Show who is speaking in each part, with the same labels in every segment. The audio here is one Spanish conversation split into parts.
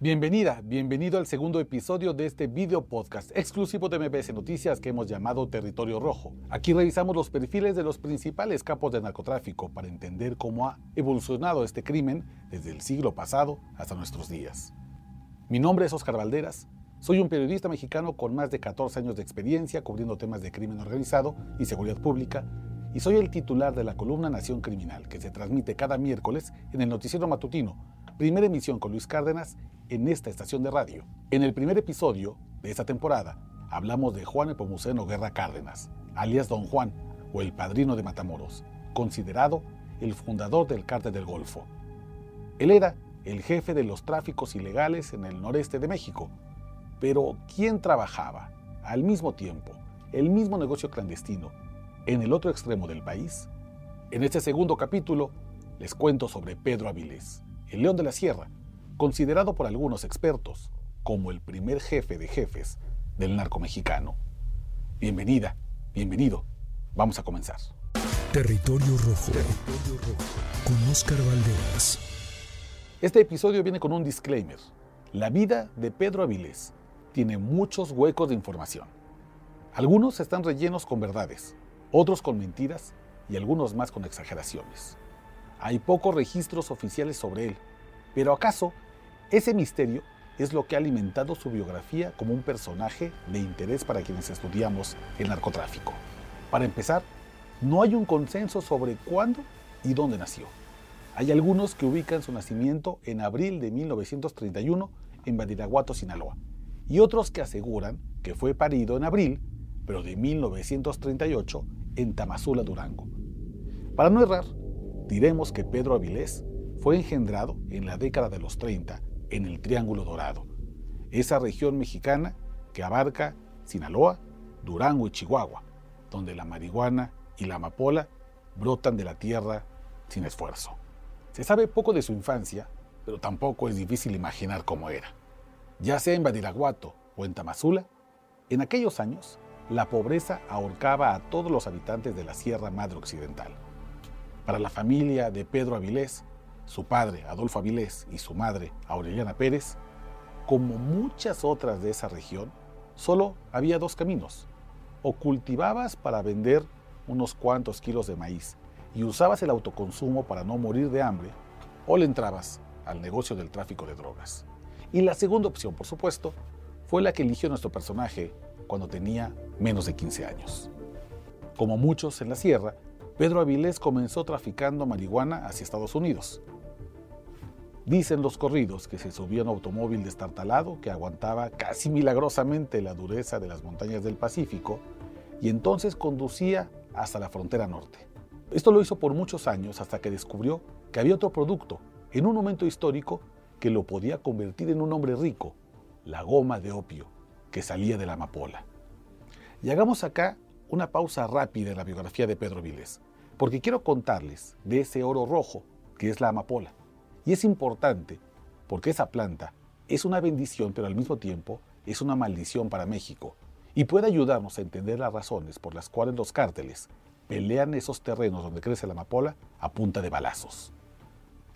Speaker 1: Bienvenida, bienvenido al segundo episodio de este video podcast exclusivo de MBS Noticias que hemos llamado Territorio Rojo. Aquí revisamos los perfiles de los principales capos de narcotráfico para entender cómo ha evolucionado este crimen desde el siglo pasado hasta nuestros días. Mi nombre es Oscar Valderas, soy un periodista mexicano con más de 14 años de experiencia cubriendo temas de crimen organizado y seguridad pública y soy el titular de la columna Nación Criminal que se transmite cada miércoles en el noticiero matutino primera emisión con Luis Cárdenas en esta estación de radio. En el primer episodio de esta temporada hablamos de Juan Epomuceno Guerra Cárdenas, alias Don Juan o el padrino de Matamoros, considerado el fundador del cártel del Golfo. Él era el jefe de los tráficos ilegales en el noreste de México, pero ¿quién trabajaba al mismo tiempo el mismo negocio clandestino en el otro extremo del país? En este segundo capítulo les cuento sobre Pedro Avilés, el León de la Sierra, considerado por algunos expertos como el primer jefe de jefes del narco mexicano. Bienvenida, bienvenido. Vamos a comenzar.
Speaker 2: Territorio Rojo. Con Oscar Valderas.
Speaker 1: Este episodio viene con un disclaimer. La vida de Pedro Avilés tiene muchos huecos de información. Algunos están rellenos con verdades, otros con mentiras y algunos más con exageraciones. Hay pocos registros oficiales sobre él, pero ¿acaso ese misterio es lo que ha alimentado su biografía como un personaje de interés para quienes estudiamos el narcotráfico? Para empezar, no hay un consenso sobre cuándo y dónde nació. Hay algunos que ubican su nacimiento en abril de 1931 en Badiraguato, Sinaloa, y otros que aseguran que fue parido en abril, pero de 1938 en Tamazula, Durango. Para no errar, diremos que Pedro Avilés fue engendrado en la década de los 30 en el Triángulo Dorado, esa región mexicana que abarca Sinaloa, Durango y Chihuahua, donde la marihuana y la amapola brotan de la tierra sin esfuerzo. Se sabe poco de su infancia, pero tampoco es difícil imaginar cómo era. Ya sea en Badiraguato o en Tamazula, en aquellos años la pobreza ahorcaba a todos los habitantes de la Sierra Madre Occidental. Para la familia de Pedro Avilés, su padre Adolfo Avilés y su madre Aureliana Pérez, como muchas otras de esa región, solo había dos caminos. O cultivabas para vender unos cuantos kilos de maíz y usabas el autoconsumo para no morir de hambre, o le entrabas al negocio del tráfico de drogas. Y la segunda opción, por supuesto, fue la que eligió nuestro personaje cuando tenía menos de 15 años. Como muchos en la sierra, Pedro Avilés comenzó traficando marihuana hacia Estados Unidos. Dicen los corridos que se subía un automóvil destartalado que aguantaba casi milagrosamente la dureza de las montañas del Pacífico y entonces conducía hasta la frontera norte. Esto lo hizo por muchos años hasta que descubrió que había otro producto en un momento histórico que lo podía convertir en un hombre rico, la goma de opio que salía de la amapola. Y hagamos acá una pausa rápida en la biografía de Pedro Viles porque quiero contarles de ese oro rojo que es la amapola. Y es importante porque esa planta es una bendición, pero al mismo tiempo es una maldición para México y puede ayudarnos a entender las razones por las cuales los cárteles pelean esos terrenos donde crece la amapola a punta de balazos.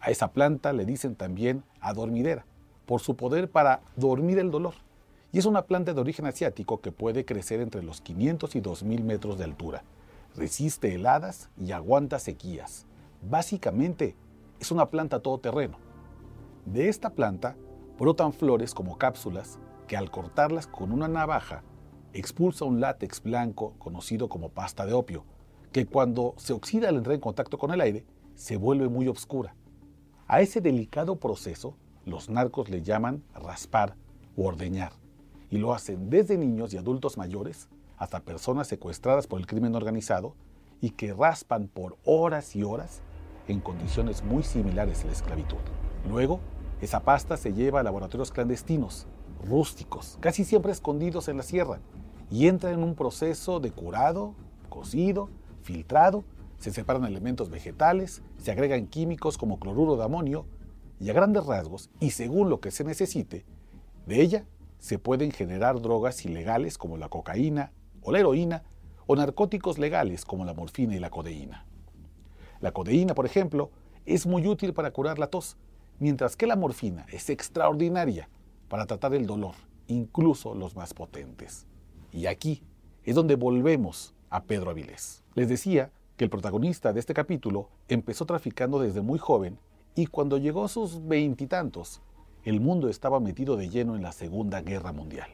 Speaker 1: A esa planta le dicen también adormidera, por su poder para dormir el dolor. Y es una planta de origen asiático que puede crecer entre los 500 y 2000 metros de altura resiste heladas y aguanta sequías. Básicamente es una planta todoterreno. De esta planta brotan flores como cápsulas que al cortarlas con una navaja expulsa un látex blanco conocido como pasta de opio, que cuando se oxida al entrar en contacto con el aire se vuelve muy oscura. A ese delicado proceso los narcos le llaman raspar o ordeñar, y lo hacen desde niños y adultos mayores hasta personas secuestradas por el crimen organizado y que raspan por horas y horas en condiciones muy similares a la esclavitud. Luego, esa pasta se lleva a laboratorios clandestinos, rústicos, casi siempre escondidos en la sierra, y entra en un proceso de curado, cocido, filtrado, se separan elementos vegetales, se agregan químicos como cloruro de amonio, y a grandes rasgos, y según lo que se necesite, de ella se pueden generar drogas ilegales como la cocaína, o la heroína, o narcóticos legales como la morfina y la codeína. La codeína, por ejemplo, es muy útil para curar la tos, mientras que la morfina es extraordinaria para tratar el dolor, incluso los más potentes. Y aquí es donde volvemos a Pedro Avilés. Les decía que el protagonista de este capítulo empezó traficando desde muy joven y cuando llegó a sus veintitantos, el mundo estaba metido de lleno en la Segunda Guerra Mundial.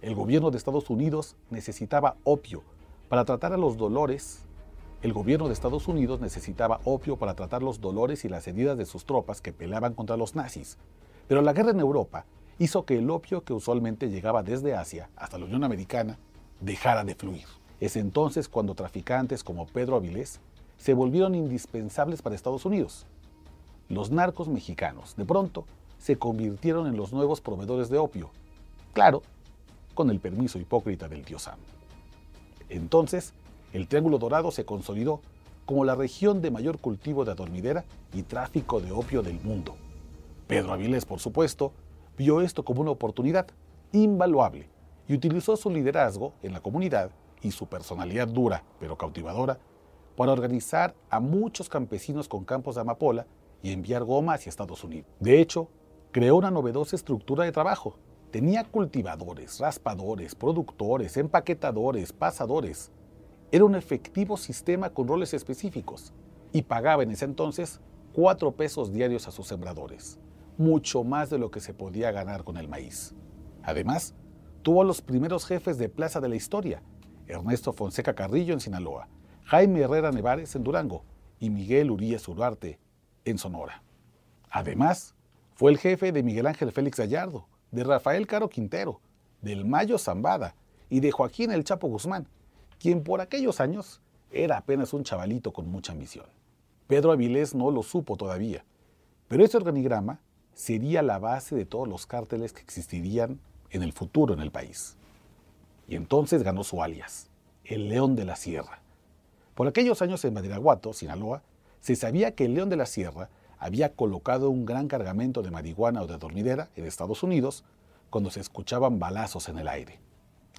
Speaker 1: El gobierno de Estados Unidos necesitaba opio para tratar a los dolores. El gobierno de Estados Unidos necesitaba opio para tratar los dolores y las heridas de sus tropas que peleaban contra los nazis. Pero la guerra en Europa hizo que el opio que usualmente llegaba desde Asia hasta la Unión Americana dejara de fluir. Es entonces cuando traficantes como Pedro Avilés se volvieron indispensables para Estados Unidos. Los narcos mexicanos, de pronto, se convirtieron en los nuevos proveedores de opio. Claro, con el permiso hipócrita del tío Sam. Entonces, el Triángulo Dorado se consolidó como la región de mayor cultivo de adormidera y tráfico de opio del mundo. Pedro Avilés, por supuesto, vio esto como una oportunidad invaluable y utilizó su liderazgo en la comunidad y su personalidad dura pero cautivadora para organizar a muchos campesinos con campos de amapola y enviar goma hacia Estados Unidos. De hecho, creó una novedosa estructura de trabajo. Tenía cultivadores, raspadores, productores, empaquetadores, pasadores. Era un efectivo sistema con roles específicos y pagaba en ese entonces cuatro pesos diarios a sus sembradores, mucho más de lo que se podía ganar con el maíz. Además, tuvo a los primeros jefes de plaza de la historia, Ernesto Fonseca Carrillo en Sinaloa, Jaime Herrera Nevares en Durango y Miguel Urias Uriarte en Sonora. Además, fue el jefe de Miguel Ángel Félix Gallardo, de Rafael Caro Quintero, del Mayo Zambada y de Joaquín El Chapo Guzmán, quien por aquellos años era apenas un chavalito con mucha ambición. Pedro Avilés no lo supo todavía, pero ese organigrama sería la base de todos los cárteles que existirían en el futuro en el país. Y entonces ganó su alias, el León de la Sierra. Por aquellos años en Madiraguato, Sinaloa, se sabía que el León de la Sierra había colocado un gran cargamento de marihuana o de dormidera en Estados Unidos cuando se escuchaban balazos en el aire.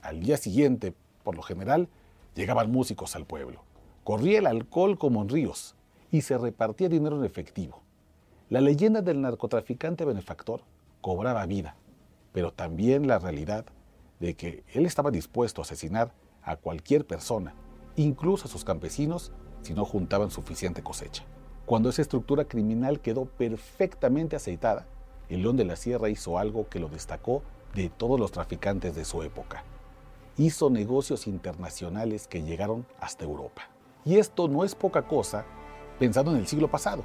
Speaker 1: Al día siguiente, por lo general, llegaban músicos al pueblo. Corría el alcohol como en ríos y se repartía dinero en efectivo. La leyenda del narcotraficante benefactor cobraba vida, pero también la realidad de que él estaba dispuesto a asesinar a cualquier persona, incluso a sus campesinos, si no juntaban suficiente cosecha. Cuando esa estructura criminal quedó perfectamente aceitada, el León de la Sierra hizo algo que lo destacó de todos los traficantes de su época. Hizo negocios internacionales que llegaron hasta Europa. Y esto no es poca cosa pensando en el siglo pasado.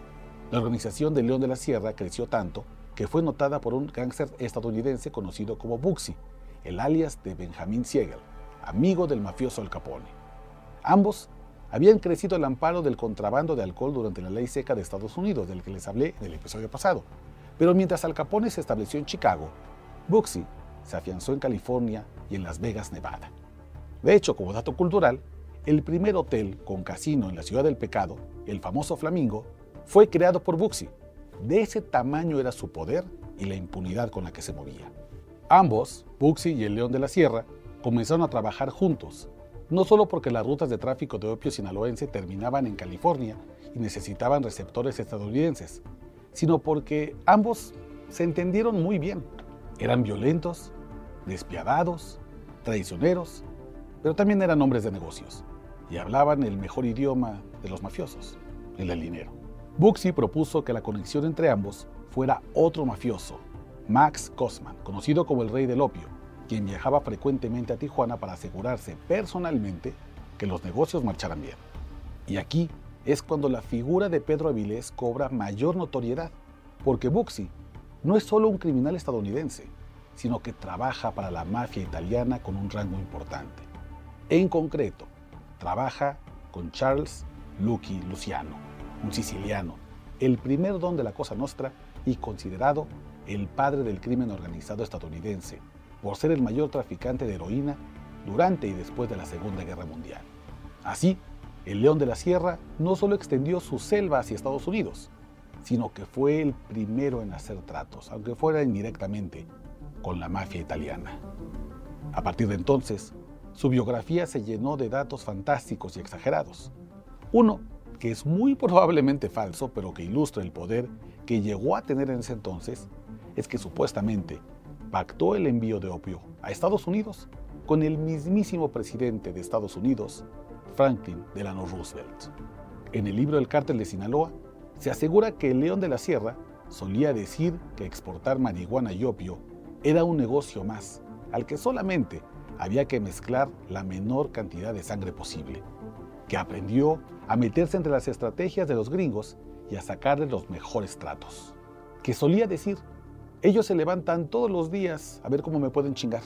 Speaker 1: La organización del León de la Sierra creció tanto que fue notada por un gángster estadounidense conocido como Buxi, el alias de Benjamin Siegel, amigo del mafioso Al Capone. Ambos habían crecido al amparo del contrabando de alcohol durante la ley seca de Estados Unidos, del que les hablé en el episodio pasado. Pero mientras Al Capone se estableció en Chicago, Buxi se afianzó en California y en Las Vegas, Nevada. De hecho, como dato cultural, el primer hotel con casino en la ciudad del pecado, el famoso Flamingo, fue creado por Buxi. De ese tamaño era su poder y la impunidad con la que se movía. Ambos, Buxi y el León de la Sierra, comenzaron a trabajar juntos no solo porque las rutas de tráfico de opio sinaloense terminaban en California y necesitaban receptores estadounidenses, sino porque ambos se entendieron muy bien. Eran violentos, despiadados, traicioneros, pero también eran hombres de negocios y hablaban el mejor idioma de los mafiosos, el del dinero. Buxi propuso que la conexión entre ambos fuera otro mafioso, Max Kosman, conocido como el rey del opio, quien viajaba frecuentemente a Tijuana para asegurarse personalmente que los negocios marcharan bien. Y aquí es cuando la figura de Pedro Avilés cobra mayor notoriedad, porque Buxi no es solo un criminal estadounidense, sino que trabaja para la mafia italiana con un rango importante. En concreto, trabaja con Charles Lucky Luciano, un siciliano, el primer don de la Cosa Nostra y considerado el padre del crimen organizado estadounidense, por ser el mayor traficante de heroína durante y después de la Segunda Guerra Mundial. Así, el León de la Sierra no solo extendió su selva hacia Estados Unidos, sino que fue el primero en hacer tratos, aunque fuera indirectamente, con la mafia italiana. A partir de entonces, su biografía se llenó de datos fantásticos y exagerados. Uno que es muy probablemente falso, pero que ilustra el poder que llegó a tener en ese entonces es que supuestamente pactó el envío de opio a Estados Unidos con el mismísimo presidente de Estados Unidos, Franklin Delano Roosevelt. En el libro El cártel de Sinaloa se asegura que el León de la Sierra solía decir que exportar marihuana y opio era un negocio más, al que solamente había que mezclar la menor cantidad de sangre posible, que aprendió a meterse entre las estrategias de los gringos y a sacarle los mejores tratos, que solía decir, ellos se levantan todos los días a ver cómo me pueden chingar,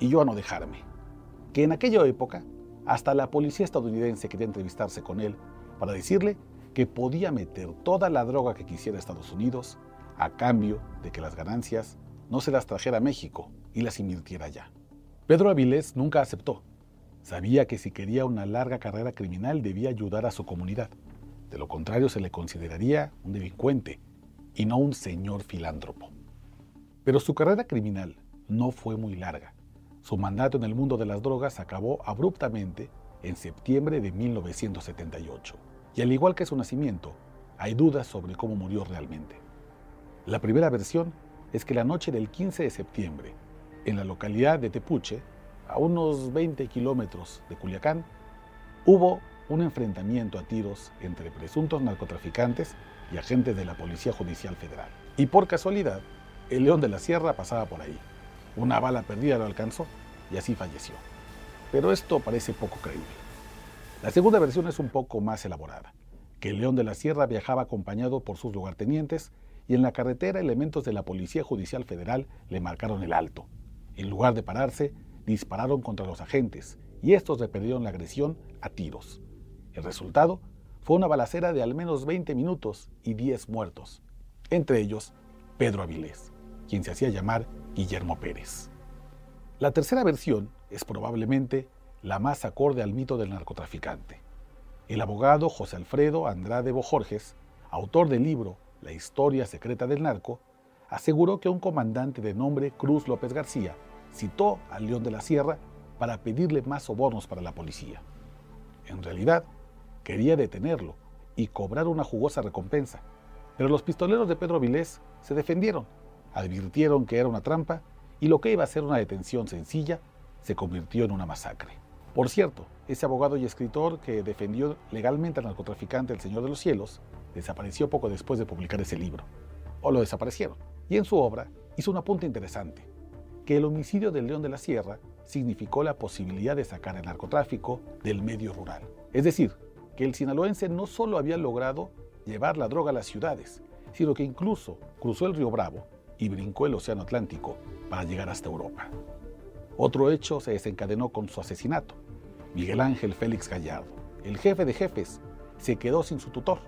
Speaker 1: y yo a no dejarme, que en aquella época hasta la policía estadounidense quería entrevistarse con él para decirle que podía meter toda la droga que quisiera Estados Unidos a cambio de que las ganancias no se las trajera a México y las invirtiera allá. Pedro Avilés nunca aceptó. Sabía que si quería una larga carrera criminal debía ayudar a su comunidad. De lo contrario se le consideraría un delincuente y no un señor filántropo. Pero su carrera criminal no fue muy larga. Su mandato en el mundo de las drogas acabó abruptamente en septiembre de 1978. Y al igual que su nacimiento, hay dudas sobre cómo murió realmente. La primera versión es que la noche del 15 de septiembre, en la localidad de Tepuche, a unos 20 kilómetros de Culiacán, hubo un enfrentamiento a tiros entre presuntos narcotraficantes y agentes de la Policía Judicial Federal. Y por casualidad, el León de la Sierra pasaba por ahí. Una bala perdida lo alcanzó y así falleció. Pero esto parece poco creíble. La segunda versión es un poco más elaborada, que el León de la Sierra viajaba acompañado por sus lugartenientes y en la carretera elementos de la Policía Judicial Federal le marcaron el alto. En lugar de pararse, dispararon contra los agentes y estos repelieron la agresión a tiros. El resultado fue una balacera de al menos 20 minutos y 10 muertos, entre ellos Pedro Avilés, quien se hacía llamar Guillermo Pérez. La tercera versión es probablemente la más acorde al mito del narcotraficante. El abogado José Alfredo Andrade Bojorges, autor del libro La historia secreta del narco, aseguró que un comandante de nombre Cruz López García citó al León de la Sierra para pedirle más sobornos para la policía. En realidad, quería detenerlo y cobrar una jugosa recompensa, pero los pistoleros de Pedro Vilés se defendieron, advirtieron que era una trampa y lo que iba a ser una detención sencilla se convirtió en una masacre. Por cierto, ese abogado y escritor que defendió legalmente al narcotraficante El Señor de los Cielos desapareció poco después de publicar ese libro, o lo desaparecieron, y en su obra hizo un apunte interesante que el homicidio del León de la Sierra significó la posibilidad de sacar el narcotráfico del medio rural. Es decir, que el sinaloense no solo había logrado llevar la droga a las ciudades, sino que incluso cruzó el río Bravo y brincó el Océano Atlántico para llegar hasta Europa. Otro hecho se desencadenó con su asesinato. Miguel Ángel Félix Gallardo, el jefe de jefes, se quedó sin su tutor,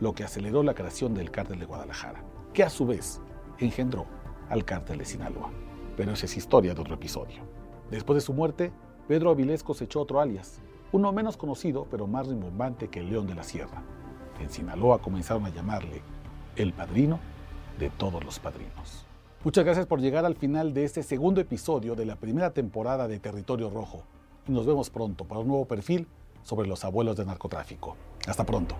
Speaker 1: lo que aceleró la creación del cártel de Guadalajara, que a su vez engendró al cártel de Sinaloa pero esa es historia de otro episodio. Después de su muerte, Pedro Avilés cosechó otro alias, uno menos conocido pero más rimbombante que el León de la Sierra. En Sinaloa comenzaron a llamarle el padrino de todos los padrinos. Muchas gracias por llegar al final de este segundo episodio de la primera temporada de Territorio Rojo. Y nos vemos pronto para un nuevo perfil sobre los abuelos del narcotráfico. Hasta pronto.